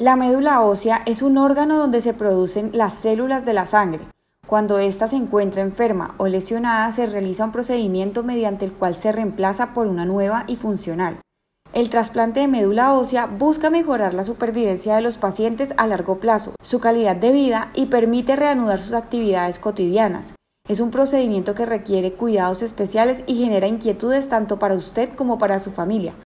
La médula ósea es un órgano donde se producen las células de la sangre. Cuando ésta se encuentra enferma o lesionada, se realiza un procedimiento mediante el cual se reemplaza por una nueva y funcional. El trasplante de médula ósea busca mejorar la supervivencia de los pacientes a largo plazo, su calidad de vida y permite reanudar sus actividades cotidianas. Es un procedimiento que requiere cuidados especiales y genera inquietudes tanto para usted como para su familia.